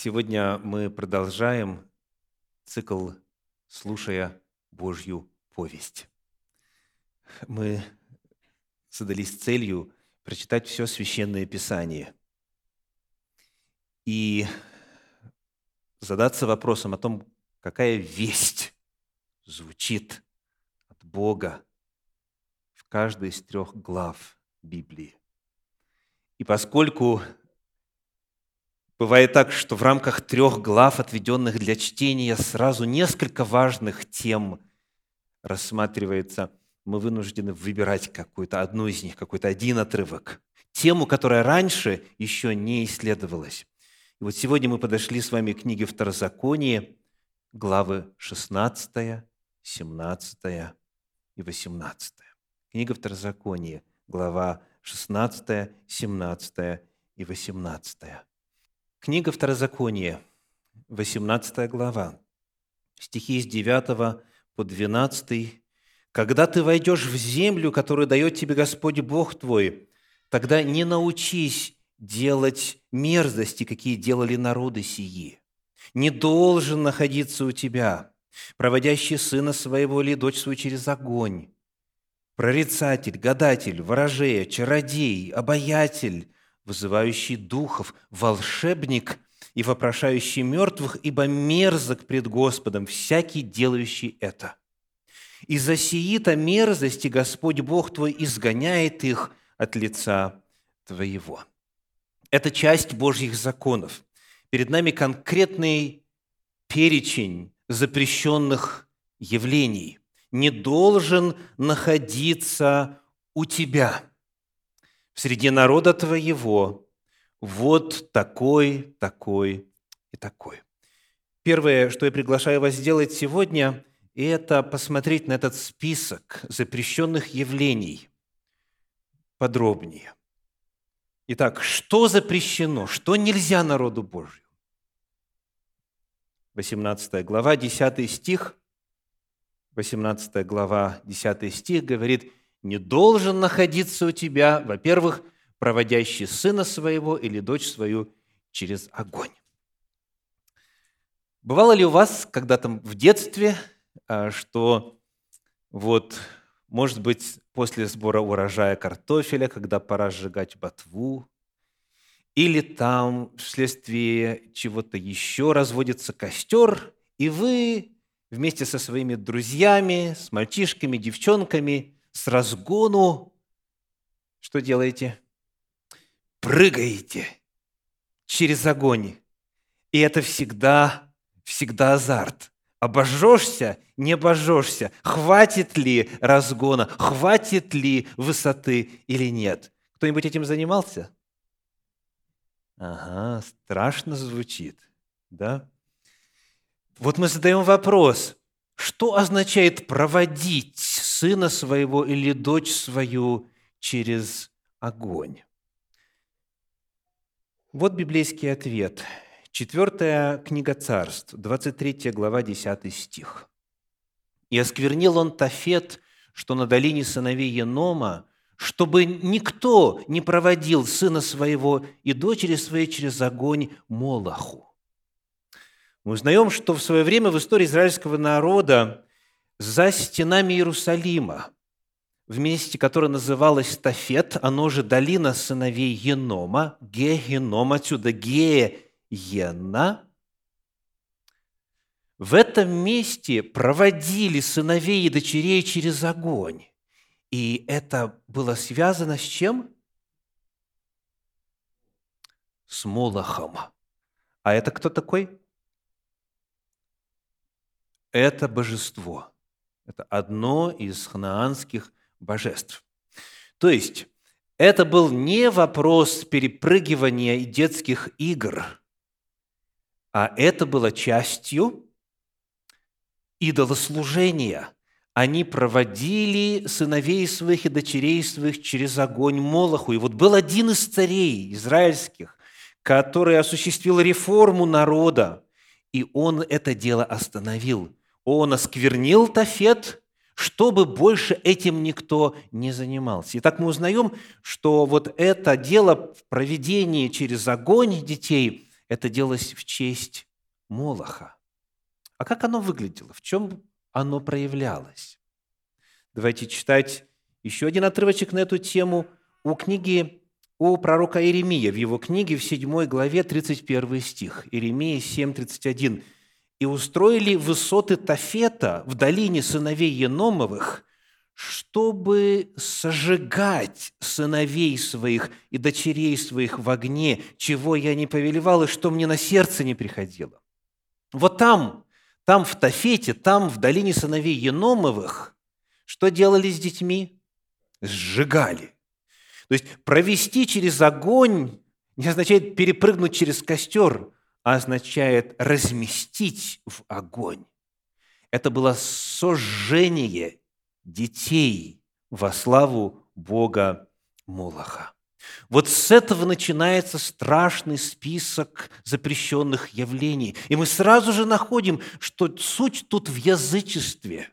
Сегодня мы продолжаем цикл «Слушая Божью повесть». Мы задались целью прочитать все Священное Писание и задаться вопросом о том, какая весть звучит от Бога в каждой из трех глав Библии. И поскольку бывает так, что в рамках трех глав, отведенных для чтения, сразу несколько важных тем рассматривается, мы вынуждены выбирать какую-то одну из них, какой-то один отрывок, тему, которая раньше еще не исследовалась. И вот сегодня мы подошли с вами к книге Второзаконие, главы 16, 17 и 18. Книга Второзаконие, глава 16, 17 и 18. Книга Второзакония, 18 глава, стихи с 9 по 12. «Когда ты войдешь в землю, которую дает тебе Господь Бог твой, тогда не научись делать мерзости, какие делали народы сии. Не должен находиться у тебя, проводящий сына своего или дочь свою через огонь, прорицатель, гадатель, ворожея, чародей, обаятель, вызывающий духов, волшебник и вопрошающий мертвых, ибо мерзок пред Господом всякий, делающий это. Из-за сии-то мерзости Господь Бог твой изгоняет их от лица твоего. Это часть Божьих законов. Перед нами конкретный перечень запрещенных явлений – не должен находиться у тебя, среди народа твоего, вот такой, такой и такой. Первое, что я приглашаю вас сделать сегодня, это посмотреть на этот список запрещенных явлений подробнее. Итак, что запрещено, что нельзя народу Божию? 18 глава, 10 стих – 18 глава, 10 стих говорит, «Не должен находиться у тебя, во-первых, проводящий сына своего или дочь свою через огонь». Бывало ли у вас когда-то в детстве, а, что вот, может быть, после сбора урожая картофеля, когда пора сжигать ботву, или там вследствие чего-то еще разводится костер, и вы вместе со своими друзьями, с мальчишками, девчонками, с разгону, что делаете? Прыгаете через огонь. И это всегда, всегда азарт. Обожжешься, не обожжешься, хватит ли разгона, хватит ли высоты или нет. Кто-нибудь этим занимался? Ага, страшно звучит, да? Вот мы задаем вопрос, что означает проводить сына своего или дочь свою через огонь? Вот библейский ответ. Четвертая книга царств, 23 глава, 10 стих. «И осквернил он Тафет, что на долине сыновей Енома, чтобы никто не проводил сына своего и дочери своей через огонь Молоху. Мы узнаем, что в свое время в истории израильского народа за стенами Иерусалима, в месте, которое называлось Тафет, оно же долина сыновей Енома, Геном, отсюда Геена, в этом месте проводили сыновей и дочерей через огонь. И это было связано с чем? С Молохом. А это кто такой? Это божество. Это одно из ханаанских божеств. То есть, это был не вопрос перепрыгивания детских игр, а это было частью идолослужения. Они проводили сыновей своих и дочерей своих через огонь Молоху. И вот был один из царей израильских, который осуществил реформу народа, и он это дело остановил – он осквернил Тафет, чтобы больше этим никто не занимался. Итак, мы узнаем, что вот это дело в проведении через огонь детей это делалось в честь Молоха. А как оно выглядело? В чем оно проявлялось? Давайте читать еще один отрывочек на эту тему у книги у пророка Иеремия в его книге в 7 главе 31 стих. Иеремия 7, 31. «И устроили высоты Тафета в долине сыновей Еномовых, чтобы сожигать сыновей своих и дочерей своих в огне, чего я не повелевал и что мне на сердце не приходило». Вот там, там в Тафете, там в долине сыновей Еномовых, что делали с детьми? Сжигали. То есть провести через огонь не означает перепрыгнуть через костер, означает разместить в огонь. Это было сожжение детей во славу Бога Молоха. Вот с этого начинается страшный список запрещенных явлений. И мы сразу же находим, что суть тут в язычестве.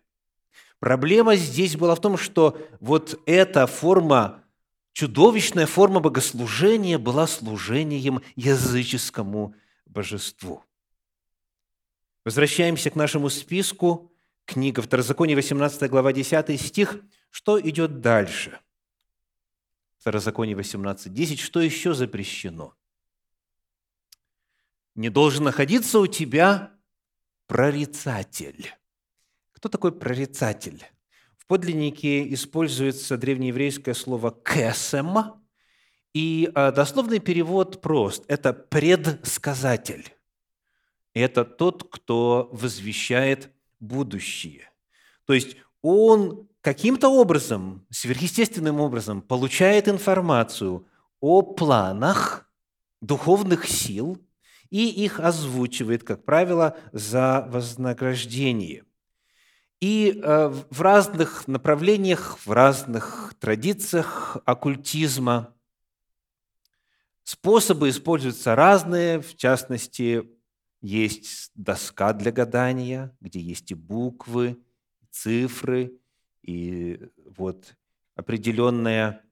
Проблема здесь была в том, что вот эта форма, чудовищная форма богослужения была служением языческому божеству. Возвращаемся к нашему списку. Книга Второзаконие, 18 глава, 10 стих. Что идет дальше – Второзаконие 18.10, что еще запрещено? Не должен находиться у тебя прорицатель. Кто такой прорицатель? В подлиннике используется древнееврейское слово «кесем», и а, дословный перевод прост – это предсказатель. Это тот, кто возвещает будущее. То есть он каким-то образом, сверхъестественным образом получает информацию о планах духовных сил и их озвучивает, как правило, за вознаграждение. И э, в разных направлениях, в разных традициях оккультизма способы используются разные, в частности, есть доска для гадания, где есть и буквы, и цифры, и вот определенное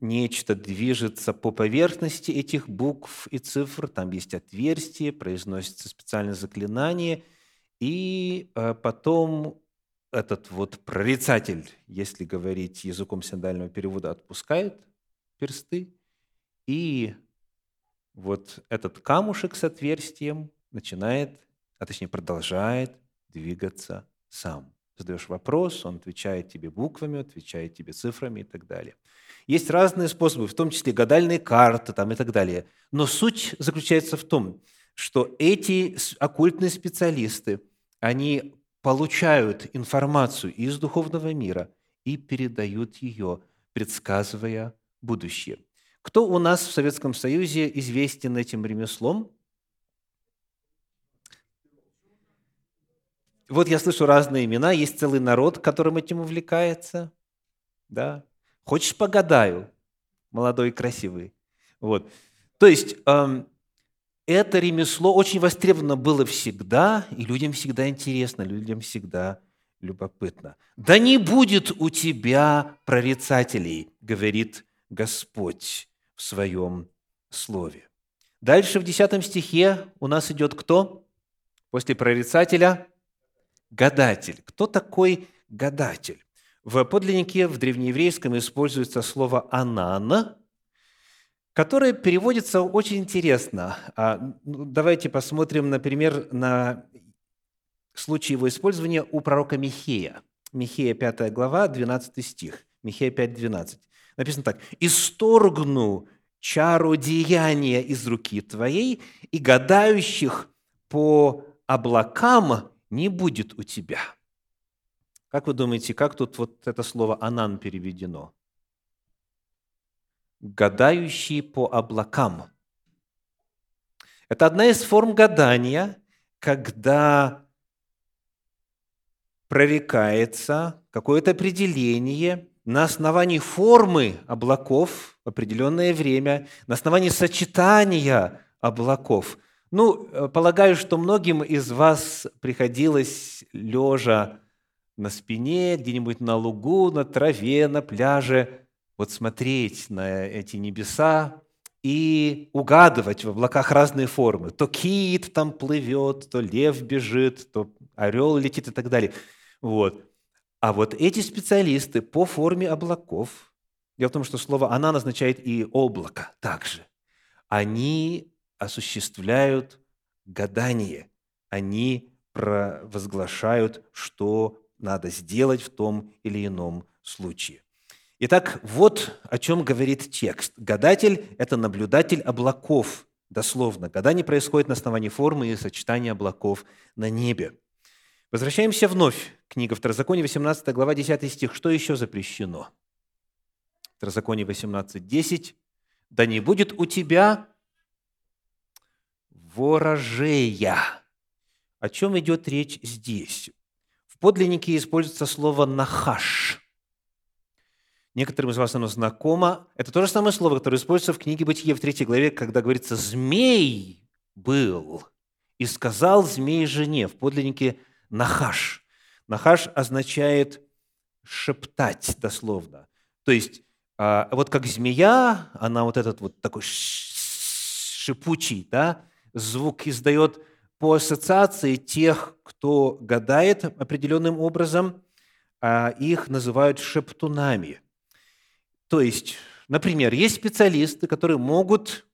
нечто движется по поверхности этих букв и цифр, там есть отверстие, произносится специальное заклинание, и э, потом этот вот прорицатель, если говорить языком синдального перевода, отпускает персты, и вот этот камушек с отверстием начинает, а точнее продолжает двигаться сам задаешь вопрос, он отвечает тебе буквами, отвечает тебе цифрами и так далее. Есть разные способы, в том числе гадальные карты там, и так далее. Но суть заключается в том, что эти оккультные специалисты, они получают информацию из духовного мира и передают ее, предсказывая будущее. Кто у нас в Советском Союзе известен этим ремеслом? Вот я слышу разные имена, есть целый народ, которым этим увлекается. Да? Хочешь, погадаю? Молодой и красивый. Вот. То есть, эм, это ремесло очень востребовано было всегда, и людям всегда интересно, людям всегда любопытно. «Да не будет у тебя прорицателей», говорит Господь в своем слове. Дальше в 10 стихе у нас идет кто? После прорицателя гадатель. Кто такой гадатель? В подлиннике в древнееврейском используется слово «анан», которое переводится очень интересно. А, ну, давайте посмотрим, например, на случай его использования у пророка Михея. Михея 5 глава, 12 стих. Михея 5, 12. Написано так. «Исторгну чару деяния из руки твоей, и гадающих по облакам не будет у тебя. Как вы думаете, как тут вот это слово «анан» переведено? Гадающий по облакам. Это одна из форм гадания, когда прорекается какое-то определение на основании формы облаков в определенное время, на основании сочетания облаков – ну, э, полагаю, что многим из вас приходилось лежа на спине, где-нибудь на лугу, на траве, на пляже, вот смотреть на эти небеса и угадывать в облаках разные формы. То кит там плывет, то лев бежит, то орел летит и так далее. Вот. А вот эти специалисты по форме облаков, дело в том, что слово «она» означает и облако также, они осуществляют гадание, они провозглашают, что надо сделать в том или ином случае. Итак, вот о чем говорит текст. Гадатель – это наблюдатель облаков, дословно. Гадание происходит на основании формы и сочетания облаков на небе. Возвращаемся вновь. Книга Второзаконие, 18 глава, 10 стих. Что еще запрещено? Второзаконие 18, 10. «Да не будет у тебя ворожея». О чем идет речь здесь? В подлиннике используется слово «нахаш». Некоторым из вас оно знакомо. Это то же самое слово, которое используется в книге «Бытие» в третьей главе, когда говорится «змей был» и сказал змей жене. В подлиннике «нахаш». «Нахаш» означает шептать дословно. То есть, а, вот как змея, она вот этот вот такой шипучий да, звук издает по ассоциации тех, кто гадает определенным образом, а их называют шептунами – то есть, например, есть специалисты, которые могут,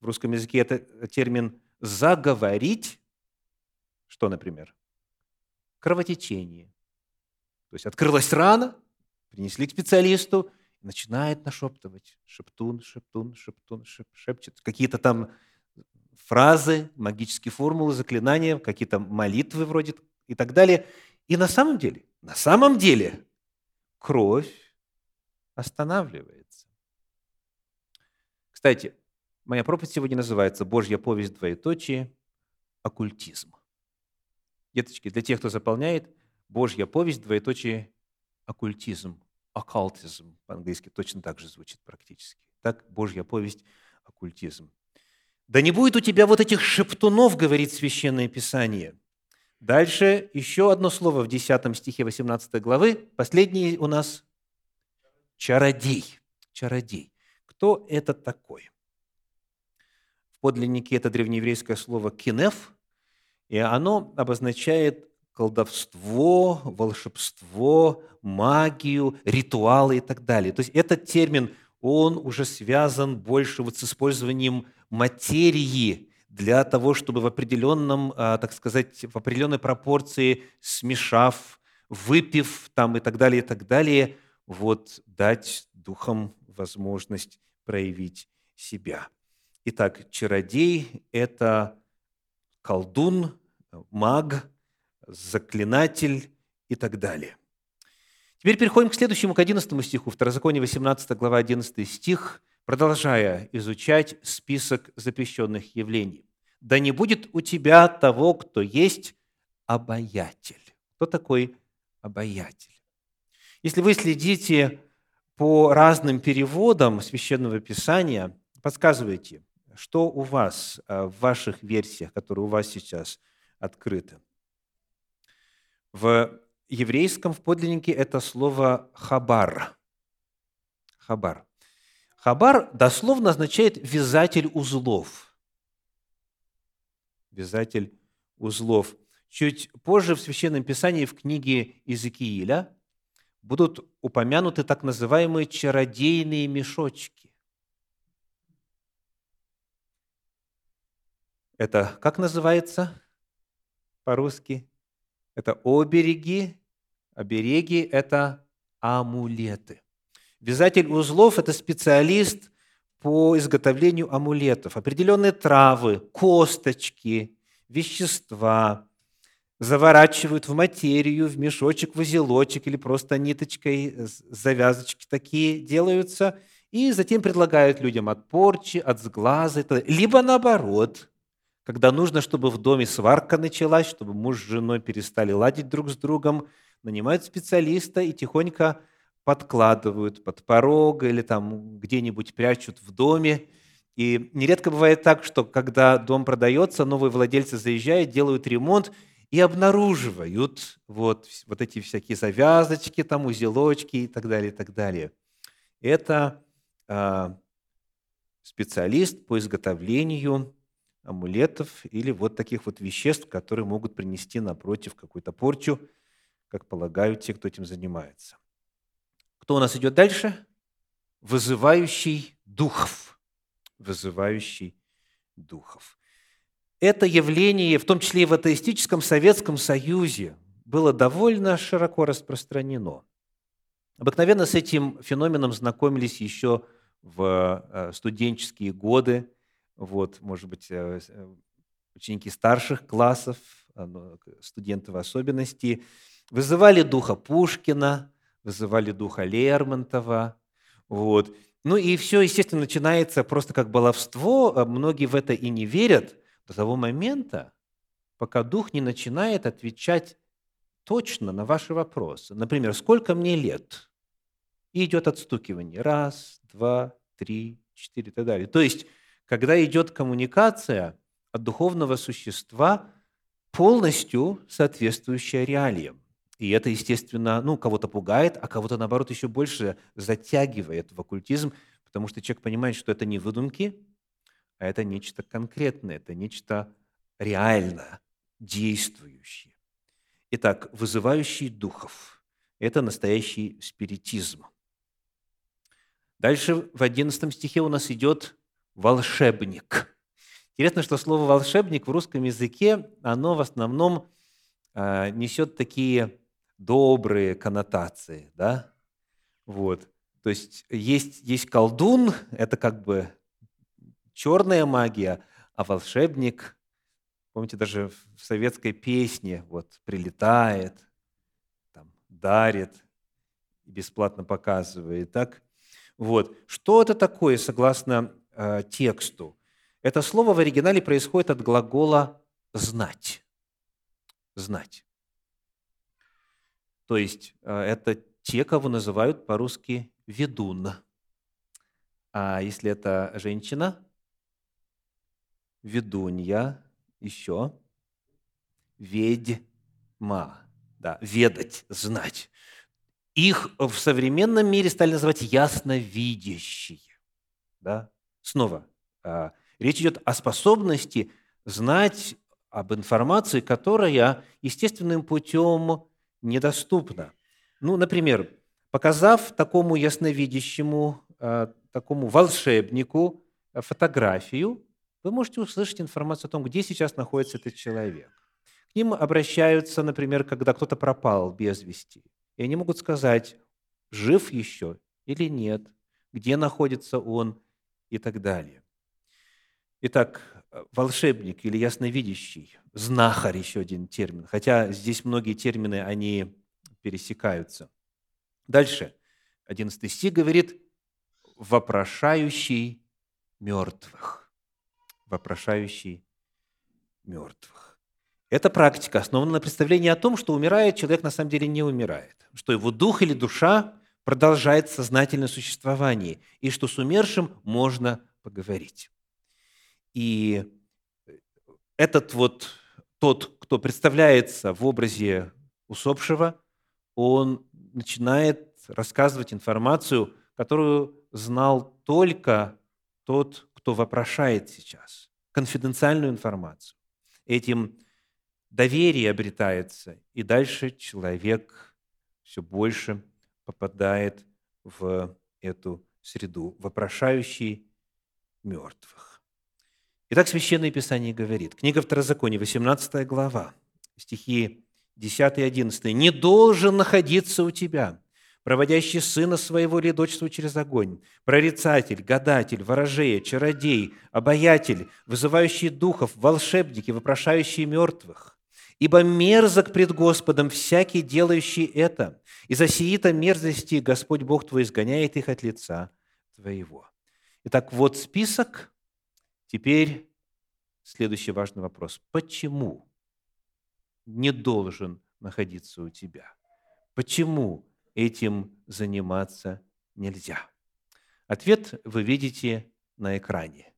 в русском языке это термин «заговорить», что, например? Кровотечение. То есть открылась рана, принесли к специалисту, начинает нашептывать. Шептун, шептун, шептун, шеп, шепчет. Какие-то там фразы, магические формулы, заклинания, какие-то молитвы вроде и так далее. И на самом деле, на самом деле, кровь останавливается. Кстати, моя проповедь сегодня называется «Божья повесть двоеточие. Оккультизм». Деточки, для тех, кто заполняет, «Божья повесть двоеточие. Оккультизм». Оккультизм по-английски точно так же звучит практически. Так, Божья повесть – оккультизм. «Да не будет у тебя вот этих шептунов, – говорит Священное Писание». Дальше еще одно слово в 10 стихе 18 главы. Последний у нас чародей. Чародей. Кто это такой? В подлиннике это древнееврейское слово «кинеф», и оно обозначает колдовство, волшебство, магию, ритуалы и так далее. То есть этот термин, он уже связан больше вот с использованием материи для того, чтобы в определенном, а, так сказать, в определенной пропорции, смешав, выпив там и так далее, и так далее, вот дать духам возможность проявить себя. Итак, чародей – это колдун, маг, заклинатель и так далее. Теперь переходим к следующему, к 11 стиху. Второзаконие, 18 глава, 11 стих, продолжая изучать список запрещенных явлений. «Да не будет у тебя того, кто есть обаятель». Кто такой обаятель? Если вы следите по разным переводам Священного Писания, подсказывайте, что у вас э, в ваших версиях, которые у вас сейчас открыты. В еврейском, в подлиннике это слово «хабар». Хабар. Хабар дословно означает «вязатель узлов». Вязатель узлов. Чуть позже в Священном Писании в книге Иезекииля будут упомянуты так называемые чародейные мешочки. Это как называется по-русски? Это обереги, обереги – это амулеты. Вязатель узлов – это специалист по изготовлению амулетов. Определенные травы, косточки, вещества, заворачивают в материю, в мешочек, в узелочек или просто ниточкой, завязочки такие делаются, и затем предлагают людям от порчи, от сглаза, либо наоборот, когда нужно, чтобы в доме сварка началась, чтобы муж с женой перестали ладить друг с другом, нанимают специалиста и тихонько подкладывают под порог или там где-нибудь прячут в доме. И нередко бывает так, что когда дом продается, новые владельцы заезжают, делают ремонт – и обнаруживают вот, вот эти всякие завязочки, там, узелочки и так далее, и так далее. Это а, специалист по изготовлению амулетов или вот таких вот веществ, которые могут принести напротив какую-то порчу, как полагают те, кто этим занимается. Кто у нас идет дальше? Вызывающий духов. Вызывающий духов. Это явление, в том числе и в атеистическом Советском Союзе, было довольно широко распространено. Обыкновенно с этим феноменом знакомились еще в э, студенческие годы, вот, может быть, э, э, ученики старших классов, студенты в особенности, вызывали духа Пушкина, вызывали духа Лермонтова, вот. Ну и все, естественно, начинается просто как баловство, а многие в это и не верят до того момента, пока дух не начинает отвечать точно на ваши вопросы. Например, сколько мне лет? И идет отстукивание. Раз, два, три, четыре и так далее. То есть, когда идет коммуникация от духовного существа, полностью соответствующая реалиям. И это, естественно, ну, кого-то пугает, а кого-то, наоборот, еще больше затягивает в оккультизм, потому что человек понимает, что это не выдумки, а это нечто конкретное, это нечто реально действующее. Итак, вызывающий духов – это настоящий спиритизм. Дальше в 11 стихе у нас идет волшебник. Интересно, что слово «волшебник» в русском языке, оно в основном э, несет такие добрые коннотации, да? Вот. То есть есть, есть колдун, это как бы черная магия, а волшебник Помните, даже в советской песне вот прилетает, там, дарит, бесплатно показывает. Так? Вот. Что это такое, согласно э, тексту? Это слово в оригинале происходит от глагола «знать». Знать. То есть э, это те, кого называют по-русски «ведун». А если это женщина, ведунья, еще ведьма. Да, ведать, знать. Их в современном мире стали называть ясновидящие. Да? Снова, а, речь идет о способности знать об информации, которая естественным путем недоступна. Ну, например, показав такому ясновидящему, а, такому волшебнику фотографию, вы можете услышать информацию о том, где сейчас находится этот человек. К ним обращаются, например, когда кто-то пропал без вести. И они могут сказать, жив еще или нет, где находится он и так далее. Итак, волшебник или ясновидящий, знахарь еще один термин, хотя здесь многие термины, они пересекаются. Дальше, 11 стих говорит, вопрошающий мертвых вопрошающий мертвых. Эта практика основана на представлении о том, что умирает человек на самом деле не умирает, что его дух или душа продолжает сознательное существование, и что с умершим можно поговорить. И этот вот тот, кто представляется в образе усопшего, он начинает рассказывать информацию, которую знал только тот, кто вопрошает сейчас, конфиденциальную информацию. Этим доверие обретается, и дальше человек все больше попадает в эту среду, вопрошающий мертвых. Итак, Священное Писание говорит, книга Второзакония, 18 глава, стихи 10 и 11. «Не должен находиться у тебя проводящий сына своего или дочь свою через огонь, прорицатель, гадатель, ворожея, чародей, обаятель, вызывающий духов, волшебники, вопрошающие мертвых. Ибо мерзок пред Господом всякий, делающий это, и за сии-то мерзости Господь Бог твой изгоняет их от лица твоего». Итак, вот список. Теперь следующий важный вопрос. Почему не должен находиться у тебя? Почему этим заниматься нельзя? Ответ вы видите на экране.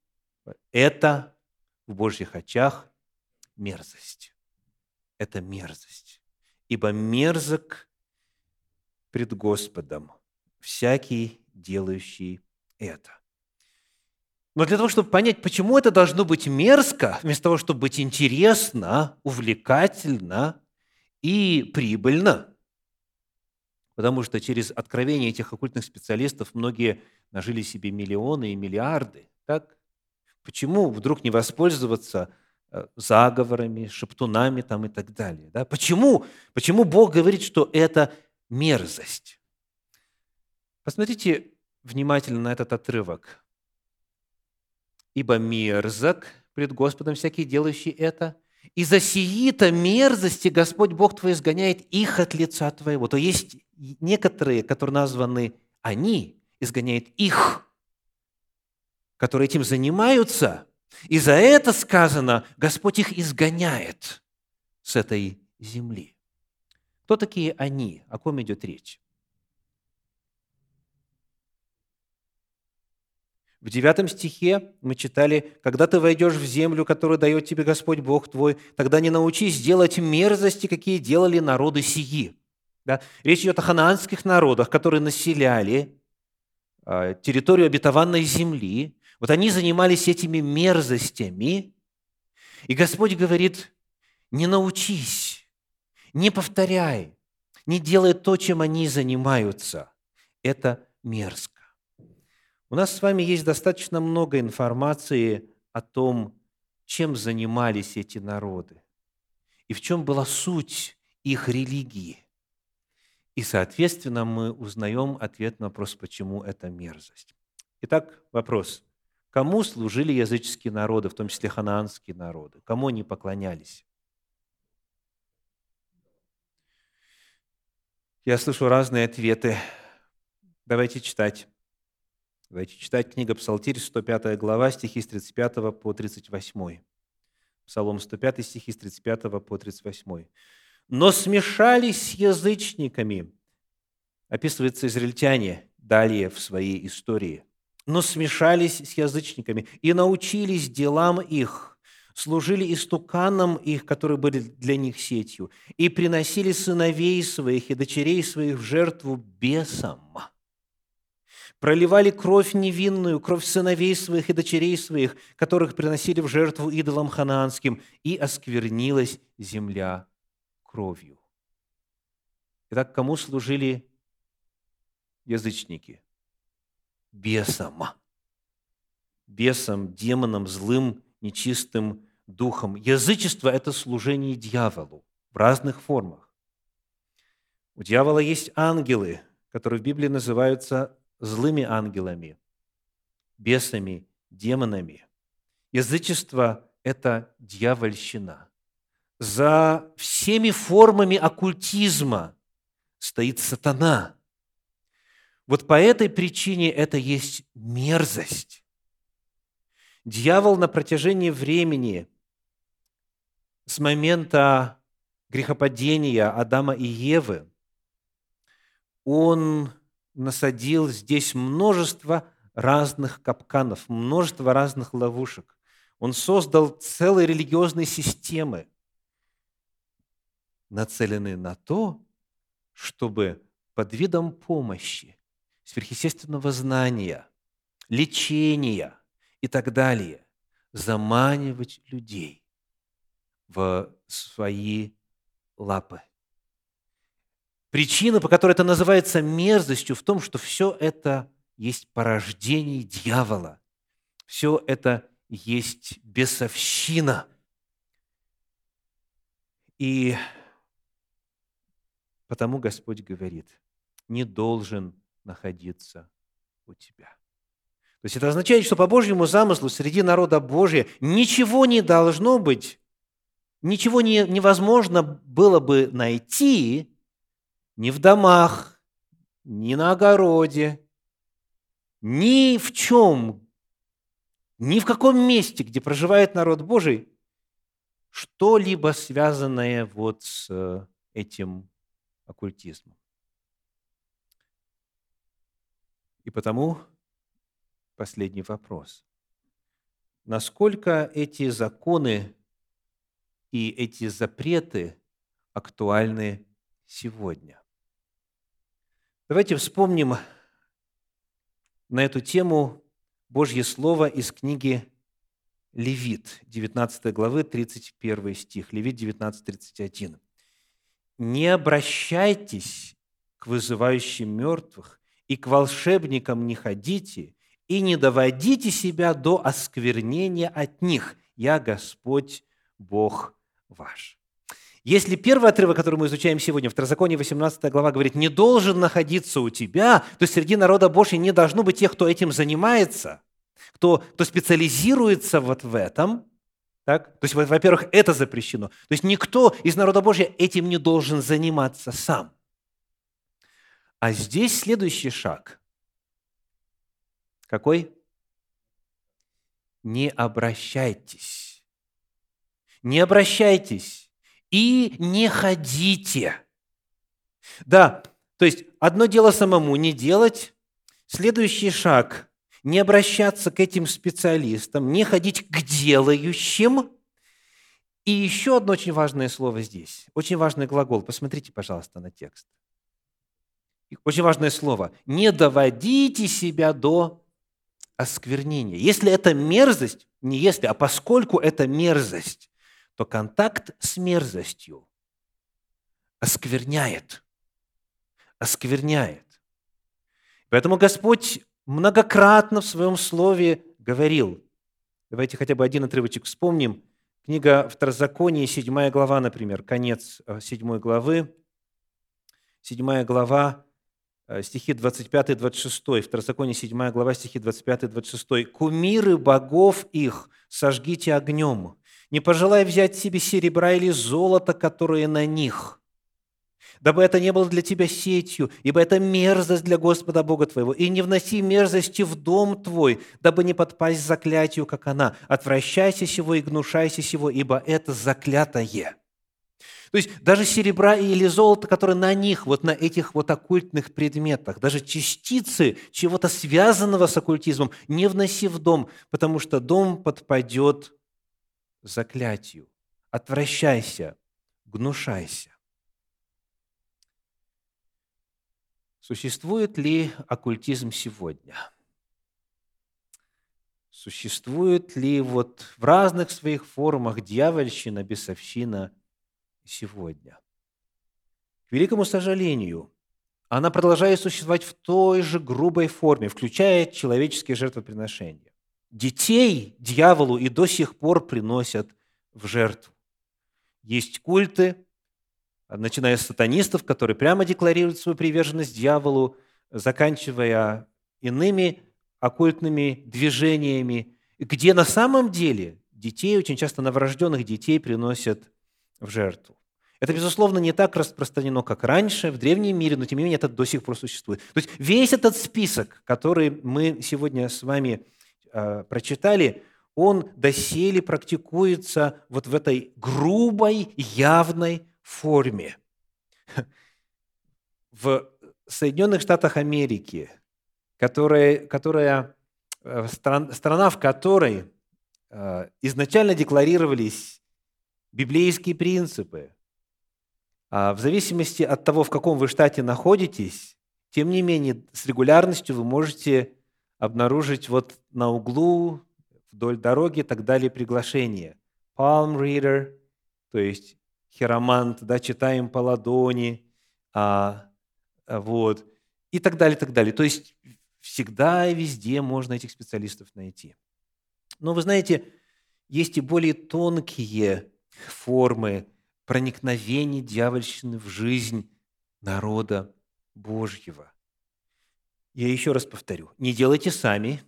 Это в Божьих очах мерзость. Это мерзость. Ибо мерзок пред Господом всякий, делающий это. Но для того, чтобы понять, почему это должно быть мерзко, вместо того, чтобы быть интересно, увлекательно и прибыльно, потому что через откровение этих оккультных специалистов многие нажили себе миллионы и миллиарды, так? Почему вдруг не воспользоваться заговорами, шептунами там и так далее? Да? Почему? Почему Бог говорит, что это мерзость? Посмотрите внимательно на этот отрывок. «Ибо мерзок пред Господом всякий, делающий это, и за сии-то мерзости Господь Бог твой изгоняет их от лица твоего». То есть некоторые, которые названы «они», изгоняет их, которые этим занимаются, и за это сказано, Господь их изгоняет с этой земли. Кто такие они? О ком идет речь? В девятом стихе мы читали, «Когда ты войдешь в землю, которую дает тебе Господь Бог твой, тогда не научись делать мерзости, какие делали народы сии». Да? Речь идет о ханаанских народах, которые населяли а, территорию обетованной земли. Вот они занимались этими мерзостями. И Господь говорит, не научись, не повторяй, не делай то, чем они занимаются. Это мерзко. У нас с вами есть достаточно много информации о том, чем занимались эти народы и в чем была суть их религии. И, соответственно, мы узнаем ответ на вопрос, почему это мерзость. Итак, вопрос. Кому служили языческие народы, в том числе ханаанские народы? Кому они поклонялись? Я слышу разные ответы. Давайте читать. Давайте читать книга Псалтирь, 105 глава, стихи с 35 по 38. Псалом 105, стихи с 35 по 38. «Но смешались с язычниками», описывается израильтяне далее в своей истории, «но смешались с язычниками и научились делам их, служили истуканам их, которые были для них сетью, и приносили сыновей своих и дочерей своих в жертву бесам» проливали кровь невинную, кровь сыновей своих и дочерей своих, которых приносили в жертву идолам ханаанским, и осквернилась земля кровью. Итак, кому служили язычники? Бесам. Бесам, демонам, злым, нечистым духом. Язычество – это служение дьяволу в разных формах. У дьявола есть ангелы, которые в Библии называются злыми ангелами, бесами, демонами. Язычество – это дьявольщина. За всеми формами оккультизма стоит сатана. Вот по этой причине это есть мерзость. Дьявол на протяжении времени, с момента грехопадения Адама и Евы, он насадил здесь множество разных капканов, множество разных ловушек. Он создал целые религиозные системы, нацеленные на то, чтобы под видом помощи, сверхъестественного знания, лечения и так далее заманивать людей в свои лапы – Причина, по которой это называется мерзостью, в том, что все это есть порождение дьявола. Все это есть бесовщина. И потому Господь говорит, не должен находиться у тебя. То есть это означает, что по Божьему замыслу среди народа Божия ничего не должно быть, ничего не, невозможно было бы найти, ни в домах, ни на огороде, ни в чем, ни в каком месте, где проживает народ Божий, что-либо связанное вот с этим оккультизмом. И потому последний вопрос. Насколько эти законы и эти запреты актуальны сегодня? Давайте вспомним на эту тему Божье Слово из книги Левит, 19 главы, 31 стих. Левит 19, 31. «Не обращайтесь к вызывающим мертвых, и к волшебникам не ходите, и не доводите себя до осквернения от них. Я Господь, Бог ваш». Если первый отрывок, который мы изучаем сегодня, Второзаконие 18 глава, говорит, не должен находиться у тебя, то среди народа Божьего не должно быть тех, кто этим занимается, кто, кто специализируется вот в этом. Так? То есть, во-первых, это запрещено. То есть никто из народа Божьего этим не должен заниматься сам. А здесь следующий шаг. Какой? Не обращайтесь. Не обращайтесь и не ходите. Да, то есть одно дело самому не делать, следующий шаг – не обращаться к этим специалистам, не ходить к делающим. И еще одно очень важное слово здесь, очень важный глагол. Посмотрите, пожалуйста, на текст. Очень важное слово. Не доводите себя до осквернения. Если это мерзость, не если, а поскольку это мерзость, то контакт с мерзостью оскверняет. Оскверняет. Поэтому Господь многократно в своем слове говорил, давайте хотя бы один отрывочек вспомним, книга Второзакония, 7 глава, например, конец 7 э, главы, 7 глава, стихи 25-26, Второзаконие, 7 глава, стихи 25-26. «Кумиры богов их сожгите огнем, не пожелай взять себе серебра или золота, которые на них, дабы это не было для тебя сетью, ибо это мерзость для Господа Бога твоего. И не вноси мерзости в дом твой, дабы не подпасть заклятию, как она. Отвращайся сего и гнушайся сего, ибо это заклятое». То есть даже серебра или золото, которые на них, вот на этих вот оккультных предметах, даже частицы чего-то связанного с оккультизмом, не вноси в дом, потому что дом подпадет заклятию. Отвращайся, гнушайся. Существует ли оккультизм сегодня? Существует ли вот в разных своих формах дьявольщина, бесовщина сегодня? К великому сожалению, она продолжает существовать в той же грубой форме, включая человеческие жертвоприношения детей дьяволу и до сих пор приносят в жертву. Есть культы, начиная с сатанистов, которые прямо декларируют свою приверженность дьяволу, заканчивая иными оккультными движениями, где на самом деле детей, очень часто новорожденных детей, приносят в жертву. Это, безусловно, не так распространено, как раньше, в древнем мире, но, тем не менее, это до сих пор существует. То есть весь этот список, который мы сегодня с вами Э, прочитали, он доселе практикуется вот в этой грубой, явной форме. В Соединенных Штатах Америки, которая, которая э, страна, в которой э, изначально декларировались библейские принципы, а в зависимости от того, в каком вы штате находитесь, тем не менее, с регулярностью вы можете обнаружить вот на углу, вдоль дороги и так далее приглашение. Palm reader, то есть хиромант, да, читаем по ладони, а, вот, и так далее, так далее. То есть всегда и везде можно этих специалистов найти. Но вы знаете, есть и более тонкие формы проникновения дьявольщины в жизнь народа Божьего. Я еще раз повторю, не делайте сами,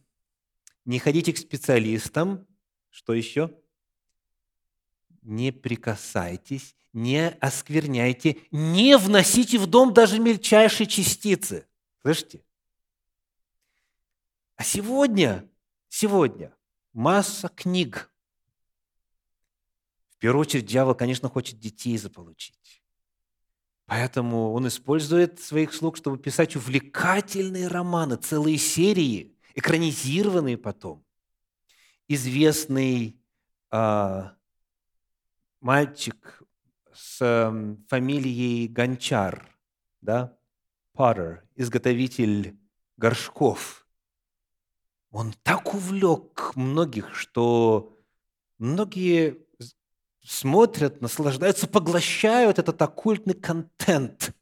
не ходите к специалистам. Что еще? Не прикасайтесь, не оскверняйте, не вносите в дом даже мельчайшие частицы. Слышите? А сегодня, сегодня масса книг. В первую очередь, дьявол, конечно, хочет детей заполучить. Поэтому он использует своих слуг, чтобы писать увлекательные романы, целые серии, экранизированные потом. Известный э, мальчик с э, фамилией Гончар, да, Potter, изготовитель горшков. он так увлек многих, что многие смотрят, наслаждаются, поглощают этот оккультный контент.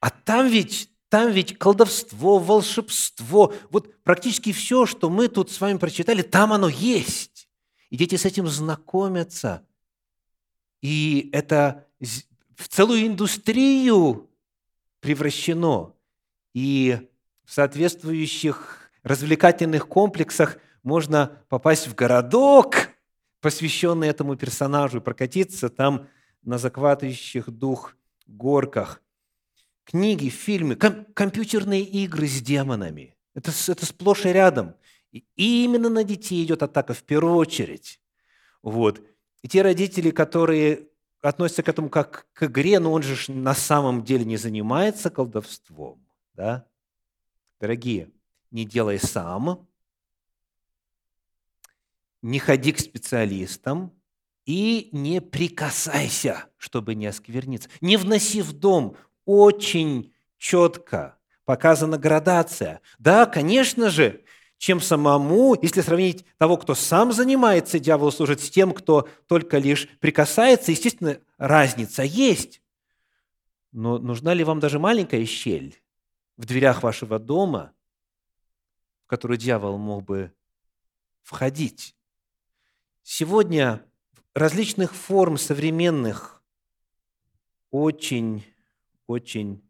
А там ведь, там ведь колдовство, волшебство, вот практически все, что мы тут с вами прочитали, там оно есть. И дети с этим знакомятся. И это в целую индустрию превращено. И в соответствующих развлекательных комплексах можно попасть в городок, посвященный этому персонажу, прокатиться там на захватывающих дух горках. Книги, фильмы, ком- компьютерные игры с демонами. Это, это сплошь и рядом. И именно на детей идет атака в первую очередь. Вот. И те родители, которые относятся к этому как к игре, но он же на самом деле не занимается колдовством. Да? Дорогие, не делай сам, не ходи к специалистам и не прикасайся, чтобы не оскверниться. Не вноси в дом. Очень четко показана градация. Да, конечно же, чем самому, если сравнить того, кто сам занимается, дьявол служит, с тем, кто только лишь прикасается, естественно, разница есть. Но нужна ли вам даже маленькая щель в дверях вашего дома, в которую дьявол мог бы входить? Сегодня различных форм современных очень, очень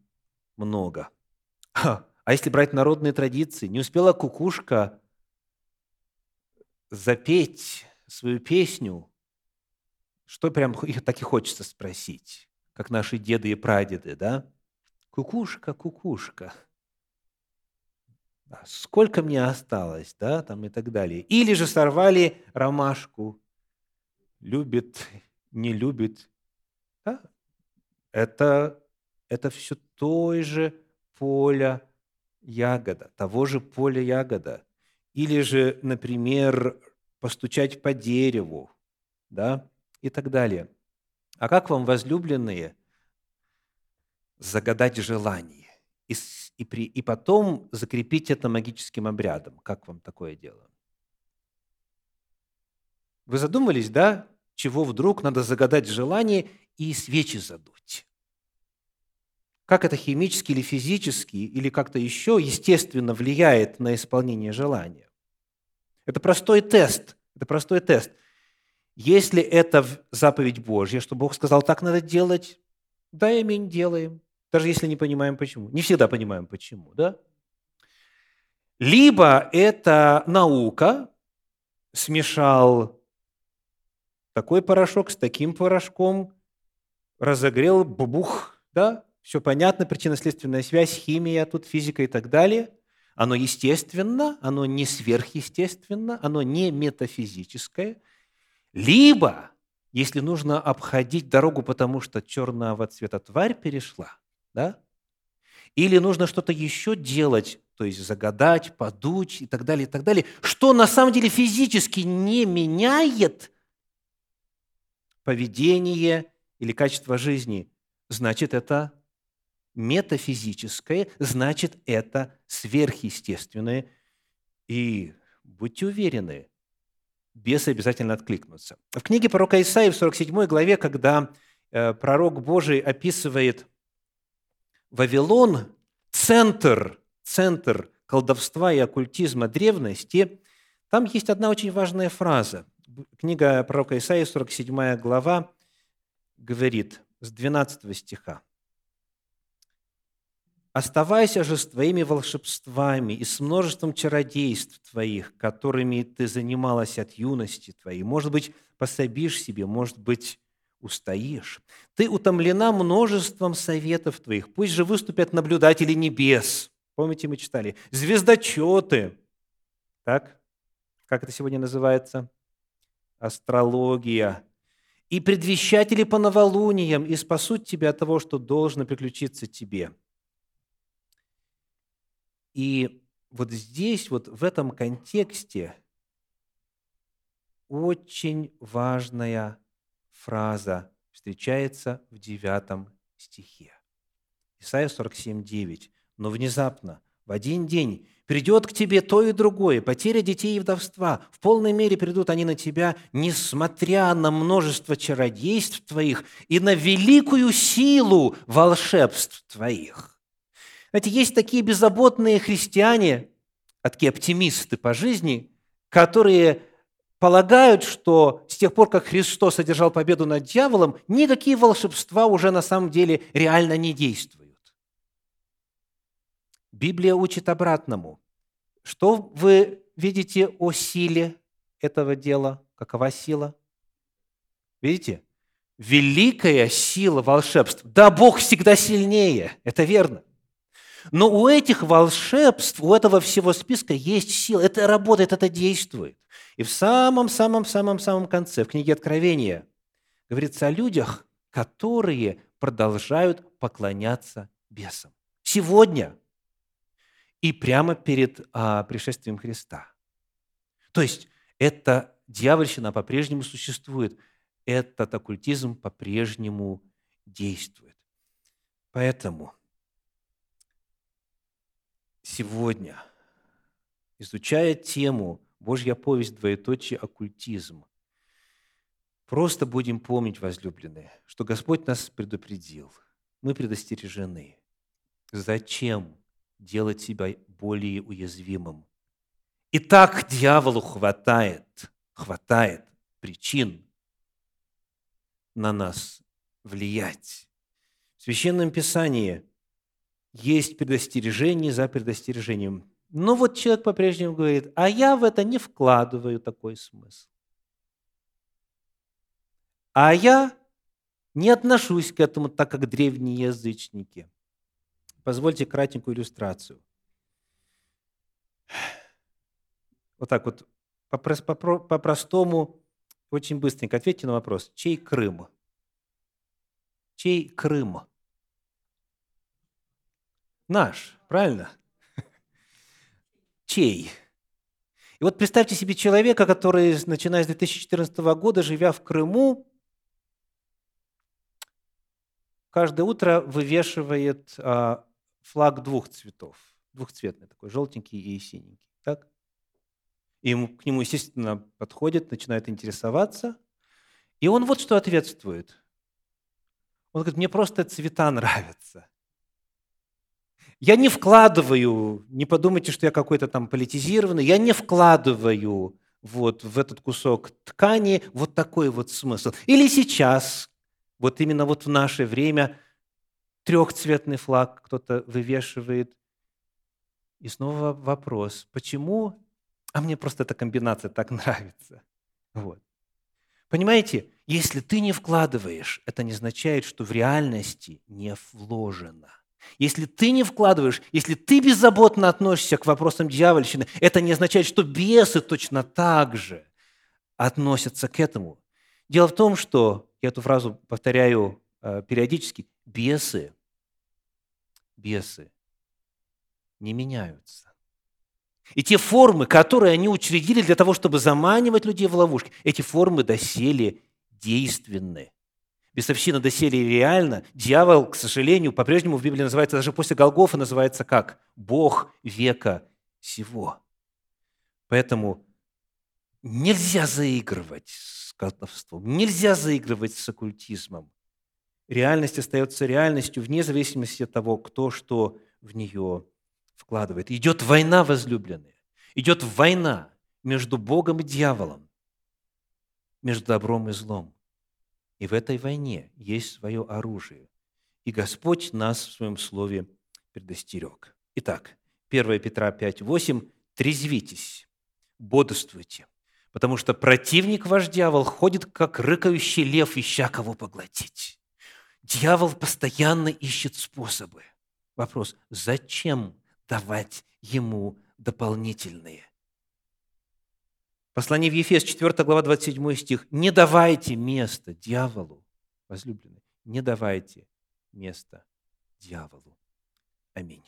много. А если брать народные традиции, не успела кукушка запеть свою песню, что прям их так и хочется спросить, как наши деды и прадеды, да? Кукушка, кукушка, сколько мне осталось, да, там и так далее. Или же сорвали ромашку, любит, не любит. Да? Это, это все той же поля ягода, того же поля ягода. Или же, например, постучать по дереву, да, и так далее. А как вам, возлюбленные, загадать желание? И и, при, и потом закрепить это магическим обрядом. Как вам такое дело? Вы задумались, да, чего вдруг надо загадать желание и свечи задуть? Как это химически или физически, или как-то еще естественно влияет на исполнение желания? Это простой тест. Это простой тест. Если это заповедь Божья, что Бог сказал, так надо делать, да, аминь, делаем даже если не понимаем почему. Не всегда понимаем почему, да? Либо это наука, смешал такой порошок с таким порошком, разогрел, бубух, да? Все понятно, причинно-следственная связь, химия, тут физика и так далее. Оно естественно, оно не сверхъестественно, оно не метафизическое. Либо, если нужно обходить дорогу, потому что черного цвета тварь перешла, да? Или нужно что-то еще делать, то есть загадать, подуть и так далее, и так далее, что на самом деле физически не меняет поведение или качество жизни, значит, это метафизическое, значит, это сверхъестественное. И будьте уверены, бесы обязательно откликнутся. В книге пророка Исаии в 47 главе, когда э, пророк Божий описывает Вавилон – центр, центр колдовства и оккультизма древности, там есть одна очень важная фраза. Книга пророка Исаии, 47 глава, говорит с 12 стиха. «Оставайся же с твоими волшебствами и с множеством чародейств твоих, которыми ты занималась от юности твоей. Может быть, пособишь себе, может быть, устоишь. Ты утомлена множеством советов твоих. Пусть же выступят наблюдатели небес. Помните, мы читали? Звездочеты. Так? Как это сегодня называется? Астрология. И предвещатели по новолуниям, и спасут тебя от того, что должно приключиться тебе. И вот здесь, вот в этом контексте очень важная фраза встречается в девятом стихе. Исайя 47, 9. «Но внезапно в один день придет к тебе то и другое, потеря детей и вдовства. В полной мере придут они на тебя, несмотря на множество чародейств твоих и на великую силу волшебств твоих. Знаете, есть такие беззаботные христиане, такие оптимисты по жизни, которые полагают, что с тех пор, как Христос одержал победу над дьяволом, никакие волшебства уже на самом деле реально не действуют. Библия учит обратному. Что вы видите о силе этого дела? Какова сила? Видите? Великая сила волшебств. Да, Бог всегда сильнее, это верно. Но у этих волшебств, у этого всего списка есть сила. Это работает, это действует. И в самом-самом-самом-самом конце, в книге Откровения, говорится о людях, которые продолжают поклоняться бесам. Сегодня и прямо перед а, пришествием Христа. То есть эта дьявольщина по-прежнему существует, этот оккультизм по-прежнему действует. Поэтому сегодня, изучая тему «Божья повесть, двоеточие, оккультизм», просто будем помнить, возлюбленные, что Господь нас предупредил, мы предостережены. Зачем делать себя более уязвимым. И так дьяволу хватает, хватает причин на нас влиять. В Священном Писании есть предостережение за предостережением. Но вот человек по-прежнему говорит, а я в это не вкладываю такой смысл. А я не отношусь к этому так, как древние язычники. Позвольте кратенькую иллюстрацию. Вот так вот, по-простому, очень быстренько ответьте на вопрос. Чей Крым? Чей Крым? Наш, правильно? Чей? И вот представьте себе человека, который, начиная с 2014 года, живя в Крыму, каждое утро вывешивает а, флаг двух цветов, двухцветный такой, желтенький и синенький. Так? И ему, к нему, естественно, подходит, начинает интересоваться. И он вот что ответствует. Он говорит, мне просто цвета нравятся. Я не вкладываю, не подумайте, что я какой-то там политизированный, я не вкладываю вот в этот кусок ткани вот такой вот смысл. Или сейчас, вот именно вот в наше время – трехцветный флаг кто-то вывешивает. И снова вопрос, почему? А мне просто эта комбинация так нравится. Вот. Понимаете, если ты не вкладываешь, это не означает, что в реальности не вложено. Если ты не вкладываешь, если ты беззаботно относишься к вопросам дьявольщины, это не означает, что бесы точно так же относятся к этому. Дело в том, что, я эту фразу повторяю э, периодически, бесы бесы не меняются. И те формы, которые они учредили для того, чтобы заманивать людей в ловушки, эти формы доселе действенны. Бесовщина доселе реально. Дьявол, к сожалению, по-прежнему в Библии называется, даже после Голгофа называется как? Бог века сего. Поэтому нельзя заигрывать с колдовством, нельзя заигрывать с оккультизмом реальность остается реальностью вне зависимости от того, кто что в нее вкладывает. Идет война, возлюбленные. Идет война между Богом и дьяволом, между добром и злом. И в этой войне есть свое оружие. И Господь нас в своем слове предостерег. Итак, 1 Петра 5, 8. «Трезвитесь, бодрствуйте, потому что противник ваш дьявол ходит, как рыкающий лев, ища кого поглотить». Дьявол постоянно ищет способы. Вопрос, зачем давать ему дополнительные? Послание в Ефес, 4 глава, 27 стих. «Не давайте место дьяволу, возлюбленные, не давайте место дьяволу». Аминь.